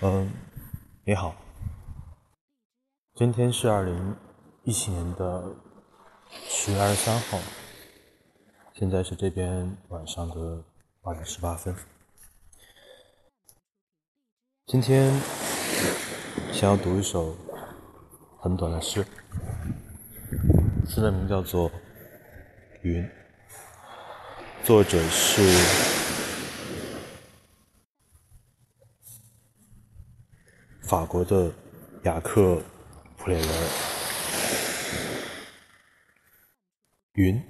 嗯，你好，今天是二零一七年的十月二十三号，现在是这边晚上的八点十八分。今天想要读一首很短的诗，诗的名叫做《云》，作者是。法国的雅克·普雷尔，云，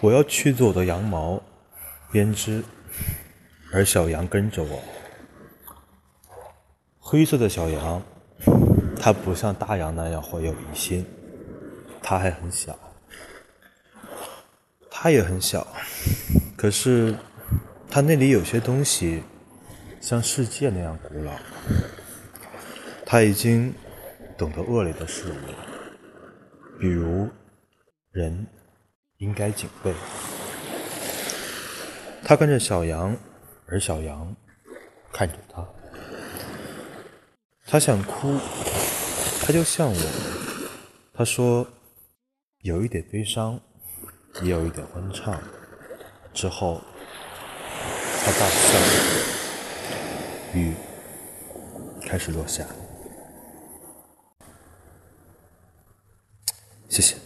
我要去做我的羊毛编织，而小羊跟着我。灰色的小羊，它不像大羊那样怀有疑心，它还很小，它也很小，可是它那里有些东西。像世界那样古老，他已经懂得恶劣的事物，比如人应该警备。他跟着小羊，而小羊看着他。他想哭，他就像我。他说有一点悲伤，也有一点欢畅。之后，他大笑。雨开始落下，谢谢。